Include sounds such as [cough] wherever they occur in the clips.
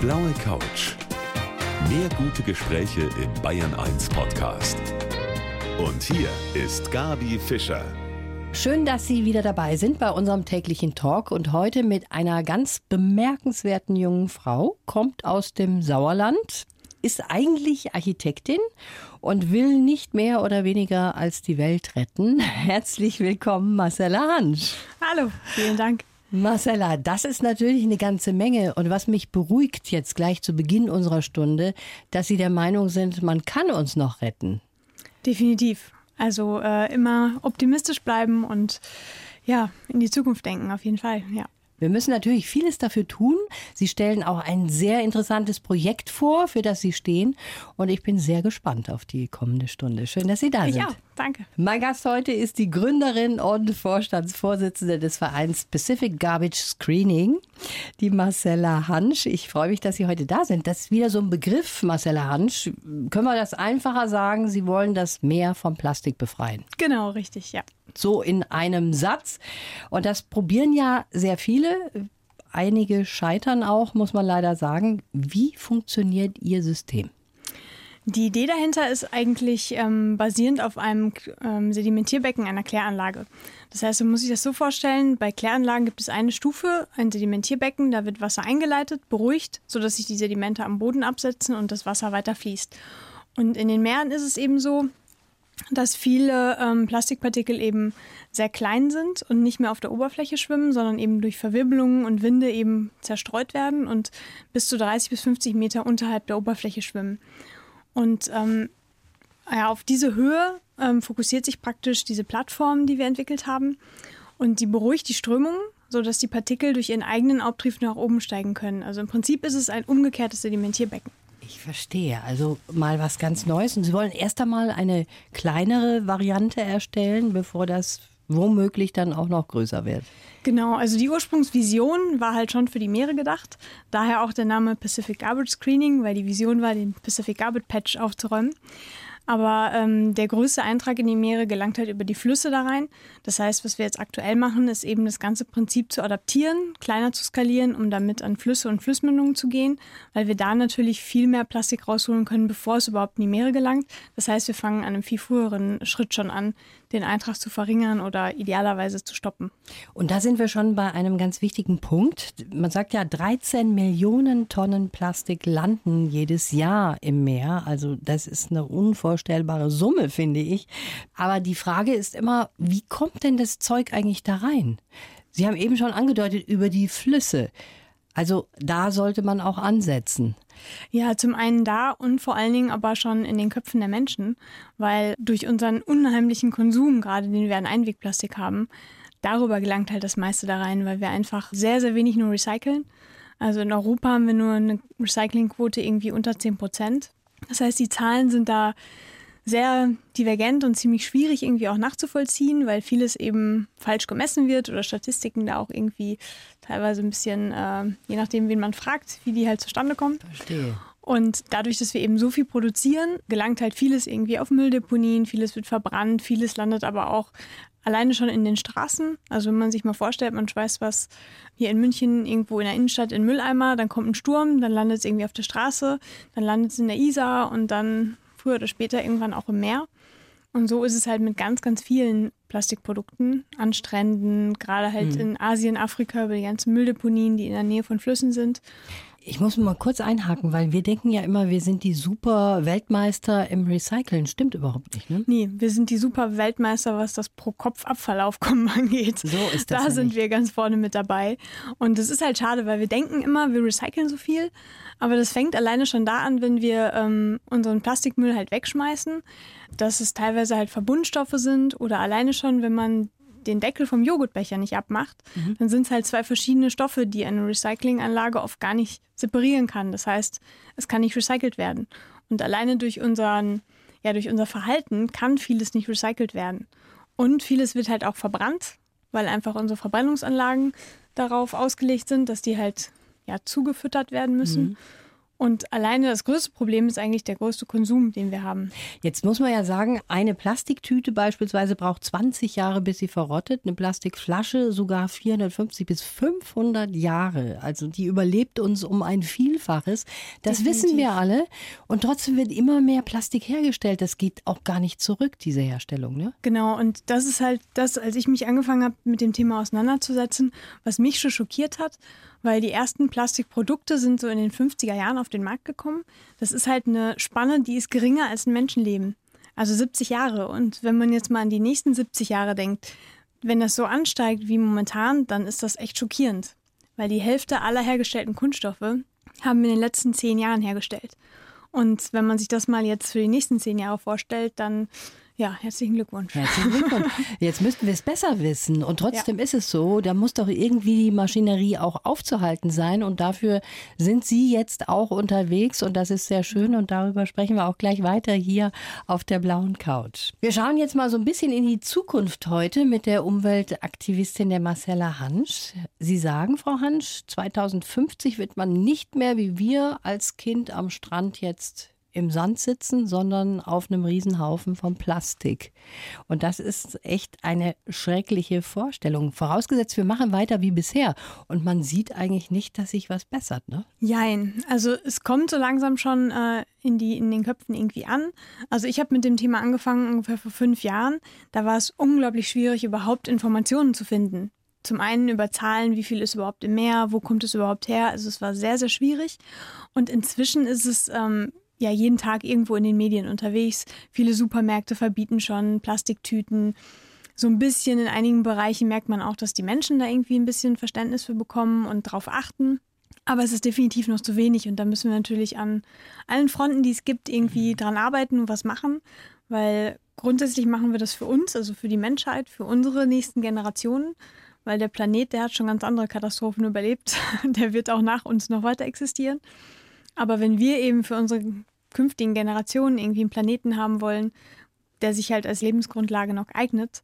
blaue Couch. Mehr gute Gespräche im Bayern 1 Podcast. Und hier ist Gabi Fischer. Schön, dass Sie wieder dabei sind bei unserem täglichen Talk und heute mit einer ganz bemerkenswerten jungen Frau, kommt aus dem Sauerland, ist eigentlich Architektin und will nicht mehr oder weniger als die Welt retten. [laughs] Herzlich willkommen, Marcella Hansch. Hallo, vielen Dank. Marcella, das ist natürlich eine ganze Menge. Und was mich beruhigt jetzt gleich zu Beginn unserer Stunde, dass Sie der Meinung sind, man kann uns noch retten. Definitiv. Also äh, immer optimistisch bleiben und ja, in die Zukunft denken, auf jeden Fall, ja. Wir müssen natürlich vieles dafür tun. Sie stellen auch ein sehr interessantes Projekt vor, für das Sie stehen. Und ich bin sehr gespannt auf die kommende Stunde. Schön, dass Sie da sind. Auch. Danke. Mein Gast heute ist die Gründerin und Vorstandsvorsitzende des Vereins Pacific Garbage Screening, die Marcella Hansch. Ich freue mich, dass Sie heute da sind. Das ist wieder so ein Begriff, Marcella Hansch. Können wir das einfacher sagen? Sie wollen das Meer vom Plastik befreien. Genau, richtig, ja. So in einem Satz. Und das probieren ja sehr viele. Einige scheitern auch, muss man leider sagen. Wie funktioniert Ihr System? Die Idee dahinter ist eigentlich ähm, basierend auf einem ähm, Sedimentierbecken einer Kläranlage. Das heißt, man muss sich das so vorstellen, bei Kläranlagen gibt es eine Stufe, ein Sedimentierbecken, da wird Wasser eingeleitet, beruhigt, sodass sich die Sedimente am Boden absetzen und das Wasser weiter fließt. Und in den Meeren ist es eben so, dass viele ähm, Plastikpartikel eben sehr klein sind und nicht mehr auf der Oberfläche schwimmen, sondern eben durch Verwirbelungen und Winde eben zerstreut werden und bis zu 30 bis 50 Meter unterhalb der Oberfläche schwimmen. Und ähm, ja, auf diese Höhe ähm, fokussiert sich praktisch diese Plattform, die wir entwickelt haben. Und die beruhigt die Strömung, sodass die Partikel durch ihren eigenen Auftrieb nach oben steigen können. Also im Prinzip ist es ein umgekehrtes Sedimentierbecken. Ich verstehe. Also mal was ganz Neues. Und Sie wollen erst einmal eine kleinere Variante erstellen, bevor das womöglich dann auch noch größer wird. Genau, also die Ursprungsvision war halt schon für die Meere gedacht. Daher auch der Name Pacific Garbage Screening, weil die Vision war, den Pacific Garbage Patch aufzuräumen. Aber ähm, der größte Eintrag in die Meere gelangt halt über die Flüsse da rein. Das heißt, was wir jetzt aktuell machen, ist eben das ganze Prinzip zu adaptieren, kleiner zu skalieren, um damit an Flüsse und Flussmündungen zu gehen, weil wir da natürlich viel mehr Plastik rausholen können, bevor es überhaupt in die Meere gelangt. Das heißt, wir fangen an einem viel früheren Schritt schon an, den Eintrag zu verringern oder idealerweise zu stoppen. Und da sind wir schon bei einem ganz wichtigen Punkt. Man sagt ja, 13 Millionen Tonnen Plastik landen jedes Jahr im Meer. Also das ist eine unvorstellbare Summe, finde ich. Aber die Frage ist immer, wie kommt denn das Zeug eigentlich da rein? Sie haben eben schon angedeutet, über die Flüsse. Also da sollte man auch ansetzen. Ja, zum einen da und vor allen Dingen aber schon in den Köpfen der Menschen, weil durch unseren unheimlichen Konsum, gerade den wir an Einwegplastik haben, darüber gelangt halt das meiste da rein, weil wir einfach sehr, sehr wenig nur recyceln. Also in Europa haben wir nur eine Recyclingquote irgendwie unter 10 Prozent. Das heißt, die Zahlen sind da sehr divergent und ziemlich schwierig irgendwie auch nachzuvollziehen, weil vieles eben falsch gemessen wird oder Statistiken da auch irgendwie teilweise ein bisschen, äh, je nachdem, wen man fragt, wie die halt zustande kommen. Verstehe. Und dadurch, dass wir eben so viel produzieren, gelangt halt vieles irgendwie auf Mülldeponien, vieles wird verbrannt, vieles landet aber auch alleine schon in den Straßen. Also wenn man sich mal vorstellt, man schmeißt was hier in München irgendwo in der Innenstadt in Mülleimer, dann kommt ein Sturm, dann landet es irgendwie auf der Straße, dann landet es in der Isar und dann früher oder später irgendwann auch im Meer. Und so ist es halt mit ganz, ganz vielen Plastikprodukten an Stränden, gerade halt mhm. in Asien, Afrika, über die ganzen Mülldeponien, die in der Nähe von Flüssen sind. Ich muss mal kurz einhaken, weil wir denken ja immer, wir sind die super Weltmeister im Recyceln. Stimmt überhaupt nicht, ne? Nee, wir sind die super Weltmeister, was das Pro-Kopf-Abfallaufkommen angeht. So ist das. Da sind wir ganz vorne mit dabei. Und das ist halt schade, weil wir denken immer, wir recyceln so viel. Aber das fängt alleine schon da an, wenn wir ähm, unseren Plastikmüll halt wegschmeißen, dass es teilweise halt Verbundstoffe sind oder alleine schon, wenn man den Deckel vom Joghurtbecher nicht abmacht, mhm. dann sind es halt zwei verschiedene Stoffe, die eine Recyclinganlage oft gar nicht separieren kann. Das heißt, es kann nicht recycelt werden. Und alleine durch unseren, ja, durch unser Verhalten kann vieles nicht recycelt werden. Und vieles wird halt auch verbrannt, weil einfach unsere Verbrennungsanlagen darauf ausgelegt sind, dass die halt ja zugefüttert werden müssen. Mhm. Und alleine das größte Problem ist eigentlich der größte Konsum, den wir haben. Jetzt muss man ja sagen, eine Plastiktüte beispielsweise braucht 20 Jahre, bis sie verrottet. Eine Plastikflasche sogar 450 bis 500 Jahre. Also die überlebt uns um ein Vielfaches. Das Definitiv. wissen wir alle. Und trotzdem wird immer mehr Plastik hergestellt. Das geht auch gar nicht zurück, diese Herstellung. Ne? Genau. Und das ist halt das, als ich mich angefangen habe, mit dem Thema auseinanderzusetzen, was mich schon schockiert hat weil die ersten Plastikprodukte sind so in den 50er Jahren auf den Markt gekommen. Das ist halt eine Spanne, die ist geringer als ein Menschenleben. Also 70 Jahre. Und wenn man jetzt mal an die nächsten 70 Jahre denkt, wenn das so ansteigt wie momentan, dann ist das echt schockierend. Weil die Hälfte aller hergestellten Kunststoffe haben wir in den letzten zehn Jahren hergestellt. Und wenn man sich das mal jetzt für die nächsten zehn Jahre vorstellt, dann ja, herzlichen Glückwunsch. Herzlichen Glückwunsch. Jetzt müssten wir es besser wissen. Und trotzdem ja. ist es so, da muss doch irgendwie die Maschinerie auch aufzuhalten sein. Und dafür sind Sie jetzt auch unterwegs. Und das ist sehr schön. Und darüber sprechen wir auch gleich weiter hier auf der blauen Couch. Wir schauen jetzt mal so ein bisschen in die Zukunft heute mit der Umweltaktivistin der Marcella Hansch. Sie sagen, Frau Hansch, 2050 wird man nicht mehr wie wir als Kind am Strand jetzt im Sand sitzen, sondern auf einem Riesenhaufen von Plastik. Und das ist echt eine schreckliche Vorstellung. Vorausgesetzt, wir machen weiter wie bisher. Und man sieht eigentlich nicht, dass sich was bessert, ne? Jein. Also es kommt so langsam schon äh, in, die, in den Köpfen irgendwie an. Also ich habe mit dem Thema angefangen ungefähr vor fünf Jahren. Da war es unglaublich schwierig, überhaupt Informationen zu finden. Zum einen über Zahlen, wie viel ist überhaupt im Meer, wo kommt es überhaupt her. Also es war sehr, sehr schwierig. Und inzwischen ist es ähm, ja jeden Tag irgendwo in den Medien unterwegs. Viele Supermärkte verbieten schon Plastiktüten. So ein bisschen in einigen Bereichen merkt man auch, dass die Menschen da irgendwie ein bisschen Verständnis für bekommen und darauf achten. Aber es ist definitiv noch zu wenig und da müssen wir natürlich an allen Fronten, die es gibt, irgendwie dran arbeiten und was machen, weil grundsätzlich machen wir das für uns, also für die Menschheit, für unsere nächsten Generationen, weil der Planet, der hat schon ganz andere Katastrophen überlebt, [laughs] der wird auch nach uns noch weiter existieren. Aber wenn wir eben für unsere künftigen Generationen irgendwie einen Planeten haben wollen, der sich halt als Lebensgrundlage noch eignet,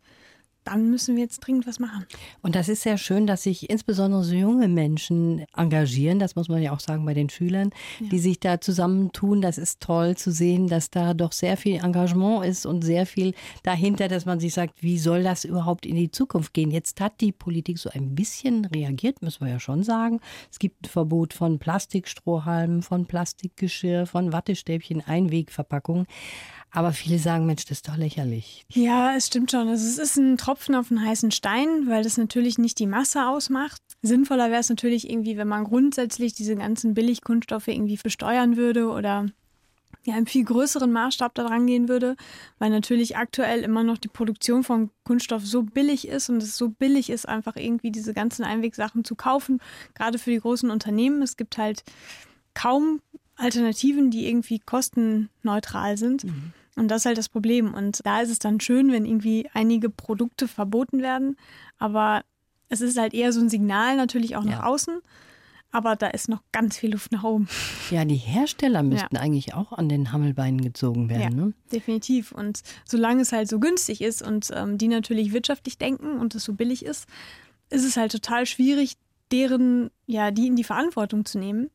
dann müssen wir jetzt dringend was machen. Und das ist sehr schön, dass sich insbesondere so junge Menschen engagieren, das muss man ja auch sagen bei den Schülern, ja. die sich da zusammentun. Das ist toll zu sehen, dass da doch sehr viel Engagement ist und sehr viel dahinter, dass man sich sagt, wie soll das überhaupt in die Zukunft gehen? Jetzt hat die Politik so ein bisschen reagiert, müssen wir ja schon sagen. Es gibt ein Verbot von Plastikstrohhalmen, von Plastikgeschirr, von Wattestäbchen, Einwegverpackungen. Aber viele sagen, Mensch, das ist doch lächerlich. Ja, es stimmt schon. Also es ist ein Tropfen auf einen heißen Stein, weil das natürlich nicht die Masse ausmacht. Sinnvoller wäre es natürlich irgendwie, wenn man grundsätzlich diese ganzen Billigkunststoffe irgendwie besteuern würde oder ja, im viel größeren Maßstab da dran gehen würde, weil natürlich aktuell immer noch die Produktion von Kunststoff so billig ist und es so billig ist, einfach irgendwie diese ganzen Einwegsachen zu kaufen, gerade für die großen Unternehmen. Es gibt halt kaum Alternativen, die irgendwie kostenneutral sind. Mhm. Und das ist halt das Problem. Und da ist es dann schön, wenn irgendwie einige Produkte verboten werden. Aber es ist halt eher so ein Signal natürlich auch ja. nach außen. Aber da ist noch ganz viel Luft nach oben. [laughs] Ja, die Hersteller müssten ja. eigentlich auch an den Hammelbeinen gezogen werden. Ja, ne? definitiv. Und solange es halt so günstig ist und ähm, die natürlich wirtschaftlich denken und es so billig ist, ist es halt total schwierig, deren, ja, die in die Verantwortung zu nehmen.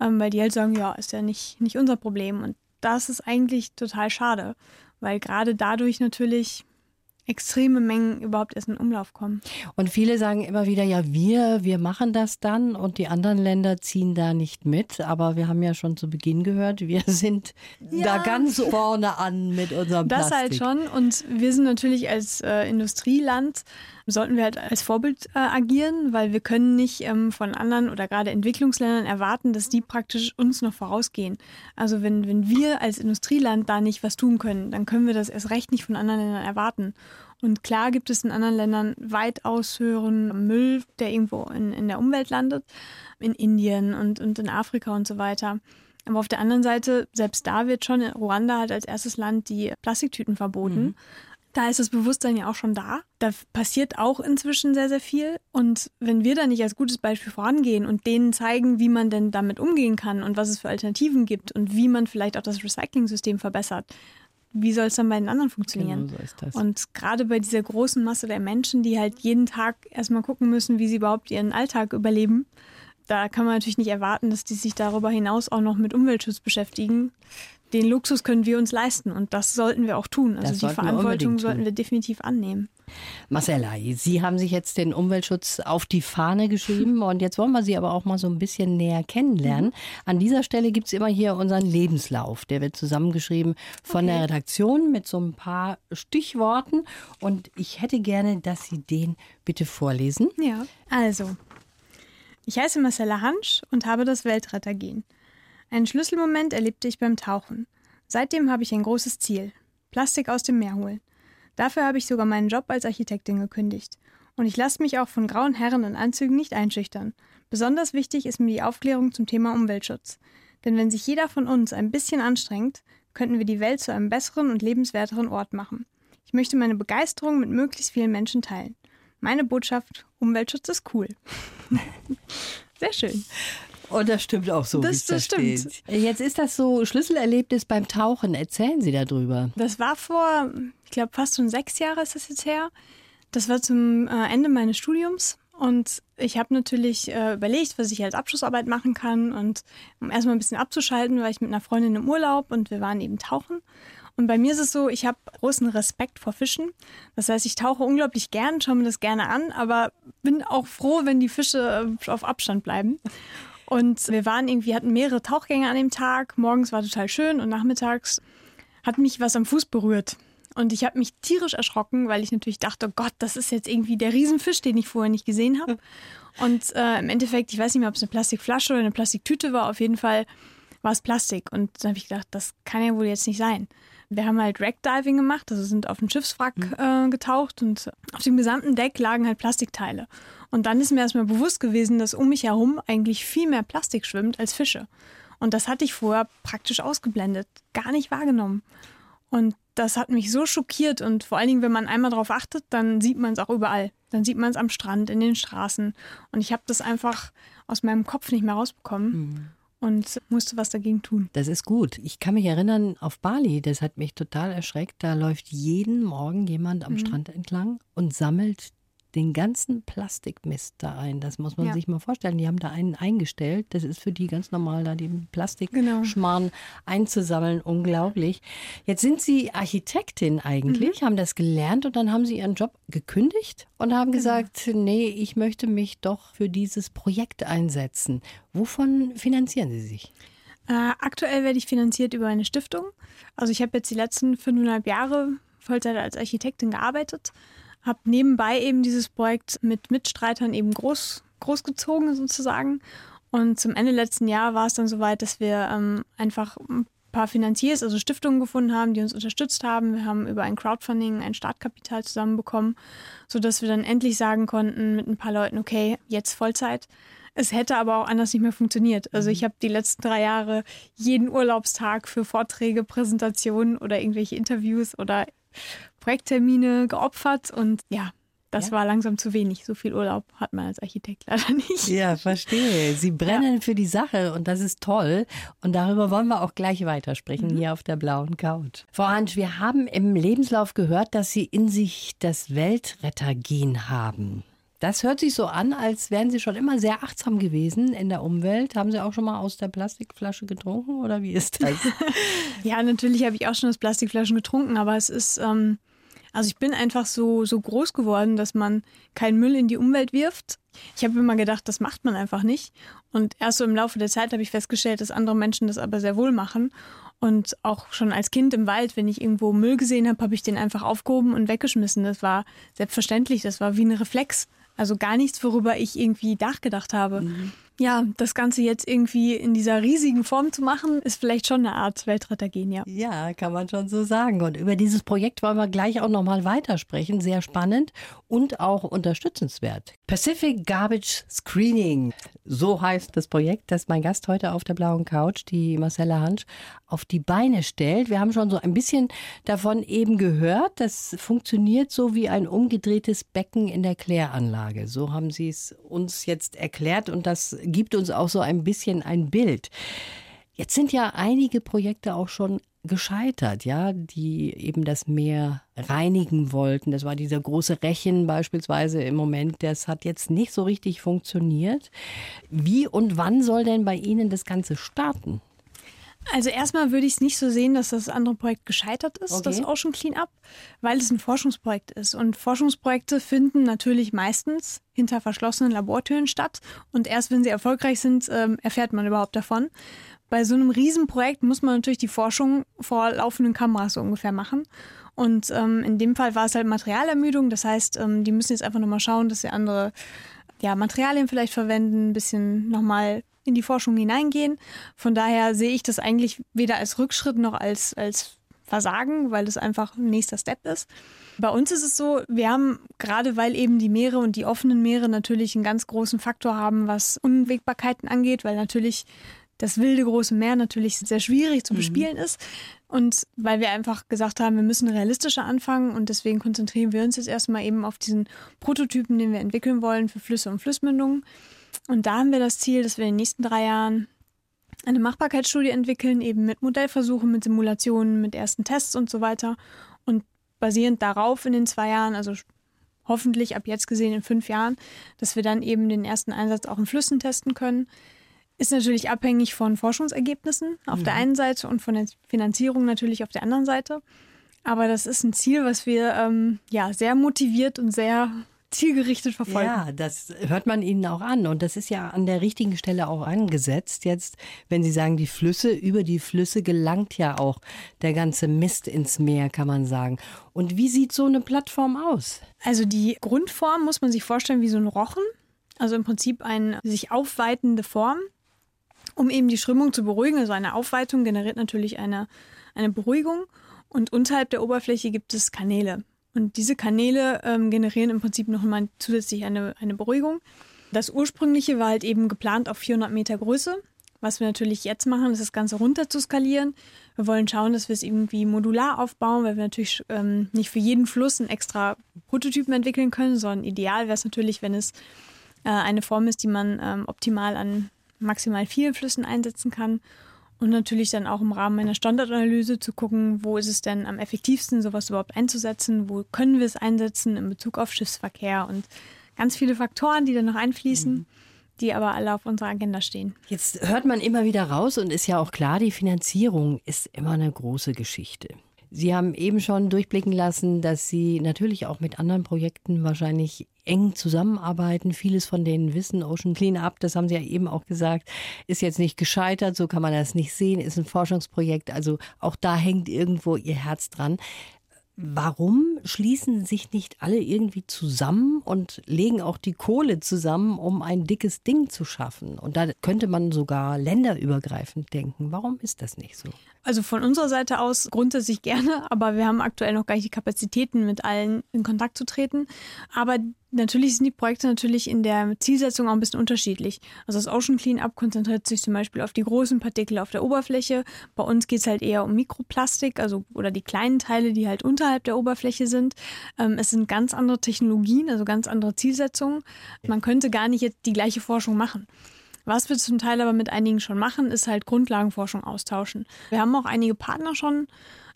Ähm, weil die halt sagen, ja, ist ja nicht, nicht unser Problem. Und das ist eigentlich total schade, weil gerade dadurch natürlich extreme Mengen überhaupt erst in Umlauf kommen. Und viele sagen immer wieder, ja, wir, wir machen das dann und die anderen Länder ziehen da nicht mit. Aber wir haben ja schon zu Beginn gehört, wir [laughs] sind ja. da ganz vorne an mit unserem Plastik. Das halt schon. Und wir sind natürlich als äh, Industrieland sollten wir halt als Vorbild äh, agieren, weil wir können nicht ähm, von anderen oder gerade Entwicklungsländern erwarten, dass die praktisch uns noch vorausgehen. Also wenn, wenn wir als Industrieland da nicht was tun können, dann können wir das erst recht nicht von anderen Ländern erwarten. Und klar gibt es in anderen Ländern weitaus höheren Müll, der irgendwo in, in der Umwelt landet, in Indien und, und in Afrika und so weiter. Aber auf der anderen Seite, selbst da wird schon, Ruanda hat als erstes Land die Plastiktüten verboten. Mhm. Da ist das Bewusstsein ja auch schon da. Da passiert auch inzwischen sehr, sehr viel. Und wenn wir da nicht als gutes Beispiel vorangehen und denen zeigen, wie man denn damit umgehen kann und was es für Alternativen gibt und wie man vielleicht auch das Recycling-System verbessert, wie soll es dann bei den anderen funktionieren? Genau so ist das. Und gerade bei dieser großen Masse der Menschen, die halt jeden Tag erstmal gucken müssen, wie sie überhaupt ihren Alltag überleben, da kann man natürlich nicht erwarten, dass die sich darüber hinaus auch noch mit Umweltschutz beschäftigen. Den Luxus können wir uns leisten und das sollten wir auch tun. Also die Verantwortung sollten wir definitiv annehmen. Marcella, Sie haben sich jetzt den Umweltschutz auf die Fahne geschrieben [laughs] und jetzt wollen wir Sie aber auch mal so ein bisschen näher kennenlernen. Mhm. An dieser Stelle gibt es immer hier unseren Lebenslauf. Der wird zusammengeschrieben von okay. der Redaktion mit so ein paar Stichworten und ich hätte gerne, dass Sie den bitte vorlesen. Ja, also. Ich heiße Marcella Hansch und habe das Weltrettergen. Einen Schlüsselmoment erlebte ich beim Tauchen. Seitdem habe ich ein großes Ziel. Plastik aus dem Meer holen. Dafür habe ich sogar meinen Job als Architektin gekündigt. Und ich lasse mich auch von grauen Herren in Anzügen nicht einschüchtern. Besonders wichtig ist mir die Aufklärung zum Thema Umweltschutz. Denn wenn sich jeder von uns ein bisschen anstrengt, könnten wir die Welt zu einem besseren und lebenswerteren Ort machen. Ich möchte meine Begeisterung mit möglichst vielen Menschen teilen. Meine Botschaft, Umweltschutz ist cool. [laughs] Sehr schön. Und das stimmt auch so. Das, das stimmt. Jetzt ist das so Schlüsselerlebnis beim Tauchen. Erzählen Sie darüber. Das war vor, ich glaube, fast schon sechs Jahre ist das jetzt her. Das war zum äh, Ende meines Studiums. Und ich habe natürlich äh, überlegt, was ich als Abschlussarbeit machen kann. Und um erstmal ein bisschen abzuschalten, war ich mit einer Freundin im Urlaub und wir waren eben tauchen. Und bei mir ist es so, ich habe großen Respekt vor Fischen. Das heißt, ich tauche unglaublich gern, schaue mir das gerne an, aber bin auch froh, wenn die Fische äh, auf Abstand bleiben. Und wir waren irgendwie, hatten mehrere Tauchgänge an dem Tag. Morgens war total schön und nachmittags hat mich was am Fuß berührt. Und ich habe mich tierisch erschrocken, weil ich natürlich dachte, oh Gott, das ist jetzt irgendwie der Riesenfisch, den ich vorher nicht gesehen habe. [laughs] Und äh, im Endeffekt, ich weiß nicht mehr, ob es eine Plastikflasche oder eine Plastiktüte war, auf jeden Fall war es Plastik. Und dann habe ich gedacht, das kann ja wohl jetzt nicht sein. Wir haben halt Wreckdiving gemacht, also sind auf ein Schiffswrack mhm. äh, getaucht und auf dem gesamten Deck lagen halt Plastikteile. Und dann ist mir erstmal bewusst gewesen, dass um mich herum eigentlich viel mehr Plastik schwimmt als Fische. Und das hatte ich vorher praktisch ausgeblendet, gar nicht wahrgenommen. Und das hat mich so schockiert und vor allen Dingen, wenn man einmal darauf achtet, dann sieht man es auch überall. Dann sieht man es am Strand, in den Straßen. Und ich habe das einfach aus meinem Kopf nicht mehr rausbekommen. Mhm und musste was dagegen tun. Das ist gut. Ich kann mich erinnern, auf Bali, das hat mich total erschreckt, da läuft jeden Morgen jemand am mhm. Strand entlang und sammelt den ganzen Plastikmist da ein. Das muss man ja. sich mal vorstellen. Die haben da einen eingestellt. Das ist für die ganz normal, da den Plastikschmarrn genau. einzusammeln. Unglaublich. Jetzt sind Sie Architektin eigentlich, mhm. haben das gelernt und dann haben Sie Ihren Job gekündigt und haben genau. gesagt, nee, ich möchte mich doch für dieses Projekt einsetzen. Wovon finanzieren Sie sich? Äh, aktuell werde ich finanziert über eine Stiftung. Also ich habe jetzt die letzten fünfeinhalb Jahre Vollzeit als Architektin gearbeitet habe nebenbei eben dieses Projekt mit Mitstreitern eben groß, großgezogen sozusagen. Und zum Ende letzten Jahr war es dann soweit, dass wir ähm, einfach ein paar Finanziers, also Stiftungen gefunden haben, die uns unterstützt haben. Wir haben über ein Crowdfunding ein Startkapital zusammenbekommen, sodass wir dann endlich sagen konnten mit ein paar Leuten, okay, jetzt Vollzeit. Es hätte aber auch anders nicht mehr funktioniert. Also mhm. ich habe die letzten drei Jahre jeden Urlaubstag für Vorträge, Präsentationen oder irgendwelche Interviews oder Projekttermine geopfert und ja, das ja. war langsam zu wenig. So viel Urlaub hat man als Architekt leider nicht. Ja, verstehe. Sie brennen ja. für die Sache und das ist toll. Und darüber wollen wir auch gleich weitersprechen mhm. hier auf der blauen Couch. Frau Hansch, wir haben im Lebenslauf gehört, dass Sie in sich das Weltrettergen haben. Das hört sich so an, als wären Sie schon immer sehr achtsam gewesen in der Umwelt. Haben Sie auch schon mal aus der Plastikflasche getrunken oder wie ist das? [laughs] ja, natürlich habe ich auch schon aus Plastikflaschen getrunken, aber es ist, ähm, also ich bin einfach so, so groß geworden, dass man keinen Müll in die Umwelt wirft. Ich habe immer gedacht, das macht man einfach nicht. Und erst so im Laufe der Zeit habe ich festgestellt, dass andere Menschen das aber sehr wohl machen. Und auch schon als Kind im Wald, wenn ich irgendwo Müll gesehen habe, habe ich den einfach aufgehoben und weggeschmissen. Das war selbstverständlich, das war wie ein Reflex. Also gar nichts, worüber ich irgendwie nachgedacht habe. Mhm. Ja, das Ganze jetzt irgendwie in dieser riesigen Form zu machen, ist vielleicht schon eine Art Weltrettergen, ja. Ja, kann man schon so sagen. Und über dieses Projekt wollen wir gleich auch nochmal weitersprechen. Sehr spannend und auch unterstützenswert. Pacific Garbage Screening, so heißt das Projekt, das mein Gast heute auf der blauen Couch, die Marcella Hansch, auf die Beine stellt. Wir haben schon so ein bisschen davon eben gehört. Das funktioniert so wie ein umgedrehtes Becken in der Kläranlage. So haben Sie es uns jetzt erklärt und das gibt uns auch so ein bisschen ein Bild. Jetzt sind ja einige Projekte auch schon gescheitert, ja, die eben das Meer reinigen wollten. Das war dieser große Rechen beispielsweise im Moment. Das hat jetzt nicht so richtig funktioniert. Wie und wann soll denn bei Ihnen das Ganze starten? Also erstmal würde ich es nicht so sehen, dass das andere Projekt gescheitert ist, okay. das Ocean Cleanup, weil es ein Forschungsprojekt ist. Und Forschungsprojekte finden natürlich meistens hinter verschlossenen Labortüren statt. Und erst wenn sie erfolgreich sind, ähm, erfährt man überhaupt davon. Bei so einem Riesenprojekt muss man natürlich die Forschung vor laufenden Kameras so ungefähr machen. Und ähm, in dem Fall war es halt Materialermüdung. Das heißt, ähm, die müssen jetzt einfach nochmal schauen, dass sie andere ja, Materialien vielleicht verwenden, ein bisschen nochmal in die Forschung hineingehen. Von daher sehe ich das eigentlich weder als Rückschritt noch als, als Versagen, weil es einfach ein nächster Step ist. Bei uns ist es so, wir haben gerade weil eben die Meere und die offenen Meere natürlich einen ganz großen Faktor haben, was Unwägbarkeiten angeht, weil natürlich das wilde große Meer natürlich sehr schwierig zu mhm. bespielen mhm. ist. Und weil wir einfach gesagt haben, wir müssen realistischer anfangen und deswegen konzentrieren wir uns jetzt erstmal eben auf diesen Prototypen, den wir entwickeln wollen für Flüsse und Flussmündungen. Und da haben wir das Ziel, dass wir in den nächsten drei Jahren eine Machbarkeitsstudie entwickeln, eben mit Modellversuchen, mit Simulationen, mit ersten Tests und so weiter. Und basierend darauf in den zwei Jahren, also hoffentlich ab jetzt gesehen in fünf Jahren, dass wir dann eben den ersten Einsatz auch in Flüssen testen können. Ist natürlich abhängig von Forschungsergebnissen auf mhm. der einen Seite und von der Finanzierung natürlich auf der anderen Seite. Aber das ist ein Ziel, was wir ähm, ja sehr motiviert und sehr zielgerichtet verfolgen. Ja, das hört man Ihnen auch an. Und das ist ja an der richtigen Stelle auch angesetzt. Jetzt, wenn Sie sagen, die Flüsse, über die Flüsse gelangt ja auch der ganze Mist ins Meer, kann man sagen. Und wie sieht so eine Plattform aus? Also die Grundform muss man sich vorstellen wie so ein Rochen. Also im Prinzip eine sich aufweitende Form, um eben die Strömung zu beruhigen. Also eine Aufweitung generiert natürlich eine, eine Beruhigung. Und unterhalb der Oberfläche gibt es Kanäle. Und diese Kanäle ähm, generieren im Prinzip nochmal zusätzlich eine, eine Beruhigung. Das ursprüngliche war halt eben geplant auf 400 Meter Größe. Was wir natürlich jetzt machen, ist das Ganze runter zu skalieren. Wir wollen schauen, dass wir es irgendwie modular aufbauen, weil wir natürlich ähm, nicht für jeden Fluss einen extra Prototypen entwickeln können, sondern ideal wäre es natürlich, wenn es äh, eine Form ist, die man ähm, optimal an maximal vielen Flüssen einsetzen kann. Und natürlich dann auch im Rahmen einer Standardanalyse zu gucken, wo ist es denn am effektivsten, sowas überhaupt einzusetzen, wo können wir es einsetzen in Bezug auf Schiffsverkehr und ganz viele Faktoren, die dann noch einfließen. Mhm die aber alle auf unserer Agenda stehen. Jetzt hört man immer wieder raus und ist ja auch klar, die Finanzierung ist immer eine große Geschichte. Sie haben eben schon durchblicken lassen, dass Sie natürlich auch mit anderen Projekten wahrscheinlich eng zusammenarbeiten. Vieles von denen wissen Ocean Cleanup, das haben Sie ja eben auch gesagt, ist jetzt nicht gescheitert, so kann man das nicht sehen, ist ein Forschungsprojekt. Also auch da hängt irgendwo Ihr Herz dran. Warum schließen sich nicht alle irgendwie zusammen und legen auch die Kohle zusammen, um ein dickes Ding zu schaffen? Und da könnte man sogar länderübergreifend denken. Warum ist das nicht so? Also von unserer Seite aus grundsätzlich gerne, aber wir haben aktuell noch gar nicht die Kapazitäten, mit allen in Kontakt zu treten. Aber Natürlich sind die Projekte natürlich in der Zielsetzung auch ein bisschen unterschiedlich. Also das Ocean Cleanup konzentriert sich zum Beispiel auf die großen Partikel auf der Oberfläche. Bei uns geht es halt eher um Mikroplastik, also oder die kleinen Teile, die halt unterhalb der Oberfläche sind. Ähm, es sind ganz andere Technologien, also ganz andere Zielsetzungen. Man könnte gar nicht jetzt die gleiche Forschung machen. Was wir zum Teil aber mit einigen schon machen, ist halt Grundlagenforschung austauschen. Wir haben auch einige Partner schon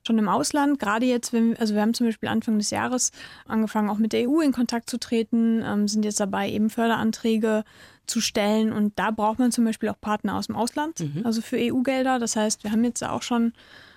schon im Ausland. Gerade jetzt, wenn, also wir haben zum Beispiel Anfang des Jahres angefangen, auch mit der EU in Kontakt zu treten, ähm, sind jetzt dabei, eben Förderanträge zu stellen. Und da braucht man zum Beispiel auch Partner aus dem Ausland, mhm. also für EU-Gelder. Das heißt, wir haben jetzt auch schon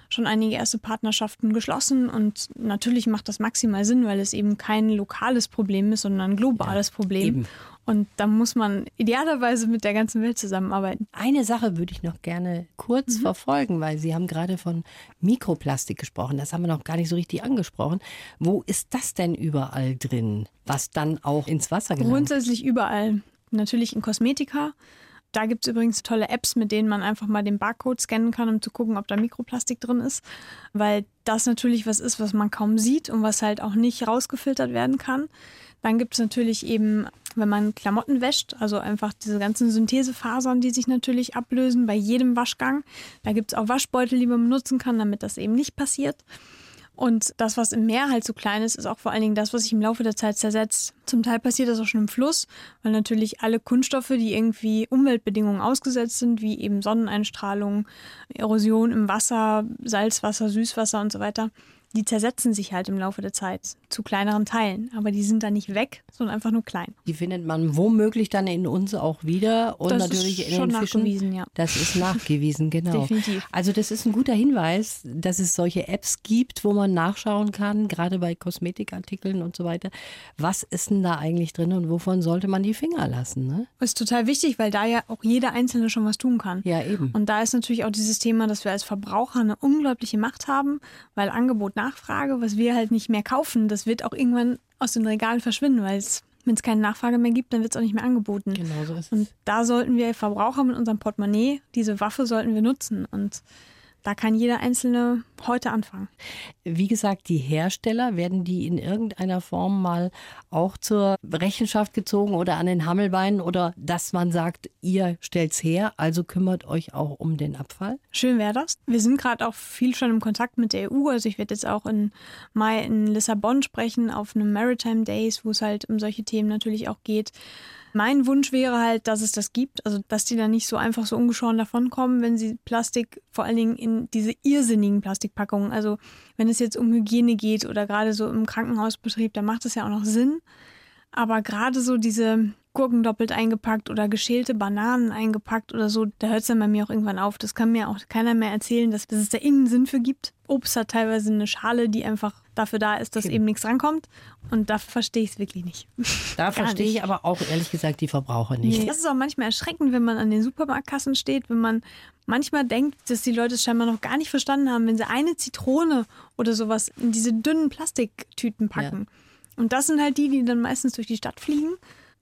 schon einige erste Partnerschaften geschlossen und natürlich macht das maximal Sinn, weil es eben kein lokales Problem ist, sondern ein globales ja, Problem. Eben. Und da muss man idealerweise mit der ganzen Welt zusammenarbeiten. Eine Sache würde ich noch gerne kurz mhm. verfolgen, weil Sie haben gerade von Mikroplastik gesprochen. Das haben wir noch gar nicht so richtig angesprochen. Wo ist das denn überall drin, was dann auch ins Wasser gelangt? Grundsätzlich überall. Natürlich in Kosmetika. Da gibt es übrigens tolle Apps, mit denen man einfach mal den Barcode scannen kann, um zu gucken, ob da Mikroplastik drin ist. Weil das natürlich was ist, was man kaum sieht und was halt auch nicht rausgefiltert werden kann. Dann gibt es natürlich eben, wenn man Klamotten wäscht, also einfach diese ganzen Synthesefasern, die sich natürlich ablösen bei jedem Waschgang. Da gibt es auch Waschbeutel, die man benutzen kann, damit das eben nicht passiert. Und das, was im Meer halt so klein ist, ist auch vor allen Dingen das, was sich im Laufe der Zeit zersetzt. Zum Teil passiert das auch schon im Fluss, weil natürlich alle Kunststoffe, die irgendwie Umweltbedingungen ausgesetzt sind, wie eben Sonneneinstrahlung, Erosion im Wasser, Salzwasser, Süßwasser und so weiter, die zersetzen sich halt im Laufe der Zeit zu kleineren Teilen. Aber die sind dann nicht weg, sondern einfach nur klein. Die findet man womöglich dann in uns auch wieder und das natürlich ist in schon den Fischen. nachgewiesen, ja. Das ist nachgewiesen, genau. Definitiv. Also das ist ein guter Hinweis, dass es solche Apps gibt, wo man nachschauen kann, gerade bei Kosmetikartikeln und so weiter. Was ist denn da eigentlich drin und wovon sollte man die Finger lassen? Ne? Das ist total wichtig, weil da ja auch jeder Einzelne schon was tun kann. Ja, eben. Und da ist natürlich auch dieses Thema, dass wir als Verbraucher eine unglaubliche Macht haben, weil Angebot, Nachfrage, was wir halt nicht mehr kaufen, das wird auch irgendwann aus den Regalen verschwinden, weil es, wenn es keine Nachfrage mehr gibt, dann wird es auch nicht mehr angeboten. Genau so ist es. Und da sollten wir Verbraucher mit unserem Portemonnaie, diese Waffe sollten wir nutzen. Und da kann jeder Einzelne heute anfangen. Wie gesagt, die Hersteller, werden die in irgendeiner Form mal auch zur Rechenschaft gezogen oder an den Hammelbeinen oder dass man sagt, ihr stellt's her, also kümmert euch auch um den Abfall? Schön wäre das. Wir sind gerade auch viel schon im Kontakt mit der EU. Also ich werde jetzt auch im Mai in Lissabon sprechen auf einem Maritime Days, wo es halt um solche Themen natürlich auch geht. Mein Wunsch wäre halt, dass es das gibt, also dass die dann nicht so einfach so ungeschoren davonkommen, wenn sie Plastik, vor allen Dingen in diese irrsinnigen Plastikpackungen, also wenn es jetzt um Hygiene geht oder gerade so im Krankenhausbetrieb, da macht es ja auch noch Sinn. Aber gerade so diese Gurken doppelt eingepackt oder geschälte Bananen eingepackt oder so, da hört es dann bei mir auch irgendwann auf. Das kann mir auch keiner mehr erzählen, dass, dass es da irgendeinen Sinn für gibt. Obst hat teilweise eine Schale, die einfach dafür da ist, dass eben nichts rankommt. Und da verstehe ich es wirklich nicht. Da [laughs] verstehe ich aber auch ehrlich gesagt die Verbraucher nicht. Das ist auch manchmal erschreckend, wenn man an den Supermarktkassen steht, wenn man manchmal denkt, dass die Leute es scheinbar noch gar nicht verstanden haben, wenn sie eine Zitrone oder sowas in diese dünnen Plastiktüten packen. Und das sind halt die, die dann meistens durch die Stadt fliegen.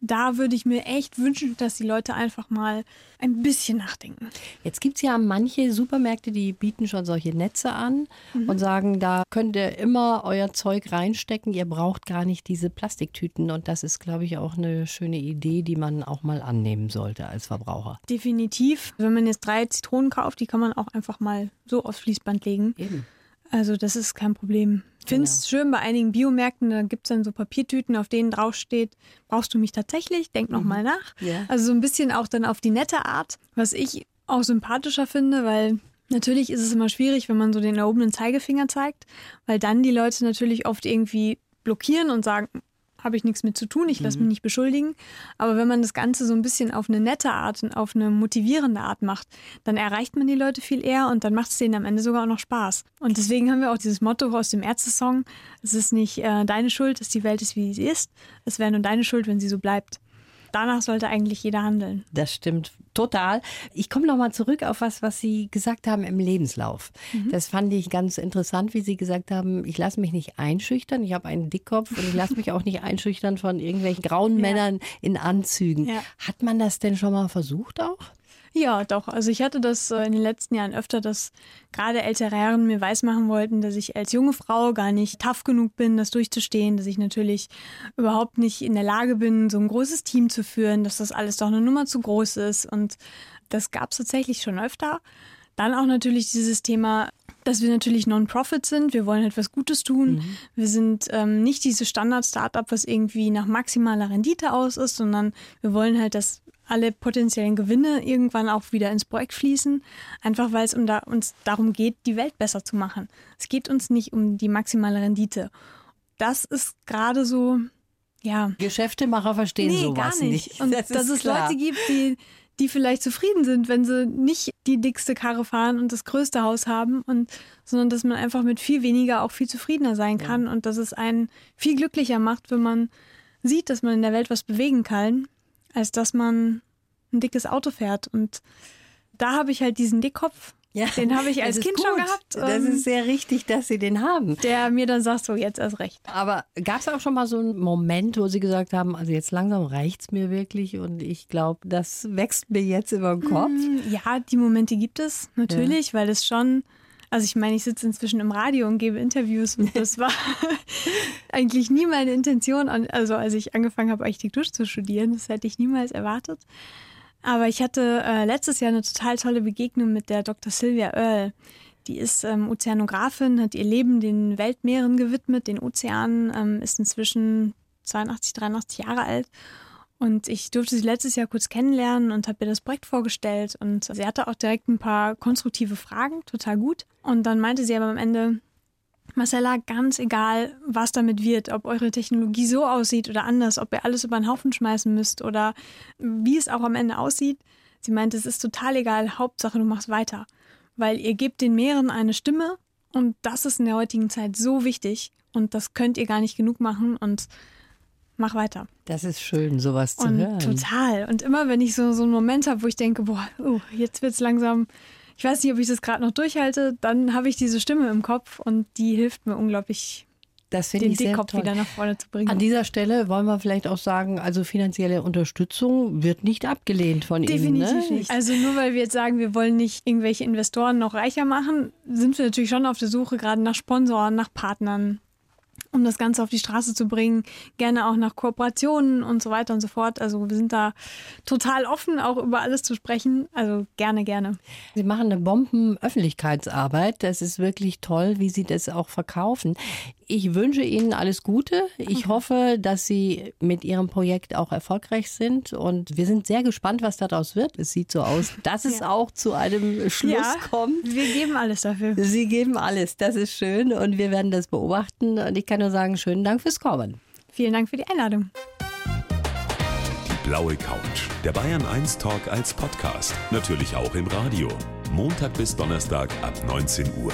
Da würde ich mir echt wünschen, dass die Leute einfach mal ein bisschen nachdenken. Jetzt gibt es ja manche Supermärkte, die bieten schon solche Netze an und sagen, da könnt ihr immer euer Zeug reinstecken, ihr braucht gar nicht diese Plastiktüten. Und das ist, glaube ich, auch eine schöne Idee, die man auch mal annehmen sollte als Verbraucher. Definitiv. Wenn man jetzt drei Zitronen kauft, die kann man auch einfach mal so aufs Fließband legen. Eben. Also das ist kein Problem. Ich finde es schön bei einigen Biomärkten, da gibt es dann so Papiertüten, auf denen draufsteht, brauchst du mich tatsächlich? Denk noch mal nach. Ja. Also so ein bisschen auch dann auf die nette Art, was ich auch sympathischer finde, weil natürlich ist es immer schwierig, wenn man so den erhobenen Zeigefinger zeigt, weil dann die Leute natürlich oft irgendwie blockieren und sagen, habe ich nichts mit zu tun, ich lasse mich nicht beschuldigen. Aber wenn man das Ganze so ein bisschen auf eine nette Art und auf eine motivierende Art macht, dann erreicht man die Leute viel eher und dann macht es denen am Ende sogar auch noch Spaß. Und deswegen haben wir auch dieses Motto aus dem Ärzte-Song, es ist nicht äh, deine Schuld, dass die Welt ist, wie sie ist. Es wäre nur deine Schuld, wenn sie so bleibt. Danach sollte eigentlich jeder handeln. Das stimmt total. Ich komme noch mal zurück auf was, was Sie gesagt haben im Lebenslauf. Das fand ich ganz interessant, wie Sie gesagt haben, ich lasse mich nicht einschüchtern, ich habe einen Dickkopf und ich lasse mich auch nicht einschüchtern von irgendwelchen grauen Männern in Anzügen. Ja. Hat man das denn schon mal versucht auch? Ja, doch. Also ich hatte das äh, in den letzten Jahren öfter, dass gerade ältere Herren mir weismachen wollten, dass ich als junge Frau gar nicht tough genug bin, das durchzustehen, dass ich natürlich überhaupt nicht in der Lage bin, so ein großes Team zu führen, dass das alles doch eine Nummer zu groß ist. Und das gab es tatsächlich schon öfter. Dann auch natürlich dieses Thema, dass wir natürlich Non-Profit sind. Wir wollen etwas Gutes tun. Wir sind ähm, nicht diese Standard-Startup, was irgendwie nach maximaler Rendite aus ist, sondern wir wollen halt, dass alle potenziellen Gewinne irgendwann auch wieder ins Projekt fließen, einfach weil es um da, uns darum geht, die Welt besser zu machen. Es geht uns nicht um die maximale Rendite. Das ist gerade so, ja, Geschäftemacher verstehen nee, sowas gar nicht. Und Das dass es klar. Leute gibt, die, die vielleicht zufrieden sind, wenn sie nicht die dickste Karre fahren und das größte Haus haben, und, sondern dass man einfach mit viel weniger auch viel zufriedener sein kann und dass es einen viel glücklicher macht, wenn man sieht, dass man in der Welt was bewegen kann, als dass man ein dickes Auto fährt. Und da habe ich halt diesen Dickkopf, Ja, den habe ich als Kind schon gut. gehabt, Das ist sehr richtig, dass Sie den haben. der mir dann sagt, so jetzt erst recht. Aber gab es auch schon mal so einen Moment, wo Sie gesagt haben, also jetzt langsam reicht's mir wirklich und ich glaube, das wächst mir jetzt über den Kopf? Ja, die Momente gibt es natürlich, weil es schon, also ich meine, ich sitze inzwischen im Radio und gebe Interviews und das war [laughs] eigentlich nie meine Intention, also als ich angefangen habe, Architektur zu studieren, das hätte ich niemals erwartet. Aber ich hatte äh, letztes Jahr eine total tolle Begegnung mit der Dr. Sylvia Earle. Die ist ähm, Ozeanografin, hat ihr Leben den Weltmeeren gewidmet, den Ozeanen, ähm, ist inzwischen 82, 83 Jahre alt. Und ich durfte sie letztes Jahr kurz kennenlernen und habe ihr das Projekt vorgestellt. Und sie hatte auch direkt ein paar konstruktive Fragen, total gut. Und dann meinte sie aber am Ende, Marcella, ganz egal, was damit wird, ob eure Technologie so aussieht oder anders, ob ihr alles über den Haufen schmeißen müsst oder wie es auch am Ende aussieht. Sie meinte, es ist total egal, Hauptsache du machst weiter, weil ihr gebt den Meeren eine Stimme und das ist in der heutigen Zeit so wichtig und das könnt ihr gar nicht genug machen und mach weiter. Das ist schön, sowas zu und hören. Total. Und immer wenn ich so, so einen Moment habe, wo ich denke, boah, oh, jetzt wird es langsam ich weiß nicht, ob ich das gerade noch durchhalte, dann habe ich diese Stimme im Kopf und die hilft mir unglaublich, das den ich Dickkopf toll. wieder nach vorne zu bringen. An dieser Stelle wollen wir vielleicht auch sagen, also finanzielle Unterstützung wird nicht abgelehnt von Definitiv Ihnen. Ne? nicht. Also nur weil wir jetzt sagen, wir wollen nicht irgendwelche Investoren noch reicher machen, sind wir natürlich schon auf der Suche gerade nach Sponsoren, nach Partnern, um das Ganze auf die Straße zu bringen. Gerne auch nach Kooperationen und so weiter und so fort. Also wir sind da total offen, auch über alles zu sprechen. Also gerne, gerne. Sie machen eine Bombenöffentlichkeitsarbeit. Das ist wirklich toll, wie Sie das auch verkaufen. Ich wünsche Ihnen alles Gute. Ich hoffe, dass Sie mit Ihrem Projekt auch erfolgreich sind. Und wir sind sehr gespannt, was daraus wird. Es sieht so aus, dass es [laughs] Ja. auch zu einem Schluss Ja, kommt. Wir geben alles dafür. Sie geben alles. Das ist schön. Und wir werden das beobachten. Und ich kann nur sagen, schönen Dank fürs Kommen. Vielen Dank für die Einladung. Die blaue Couch. Der Bayern 1 Talk als Podcast. Natürlich auch im Radio. Montag bis Donnerstag ab 19 Uhr.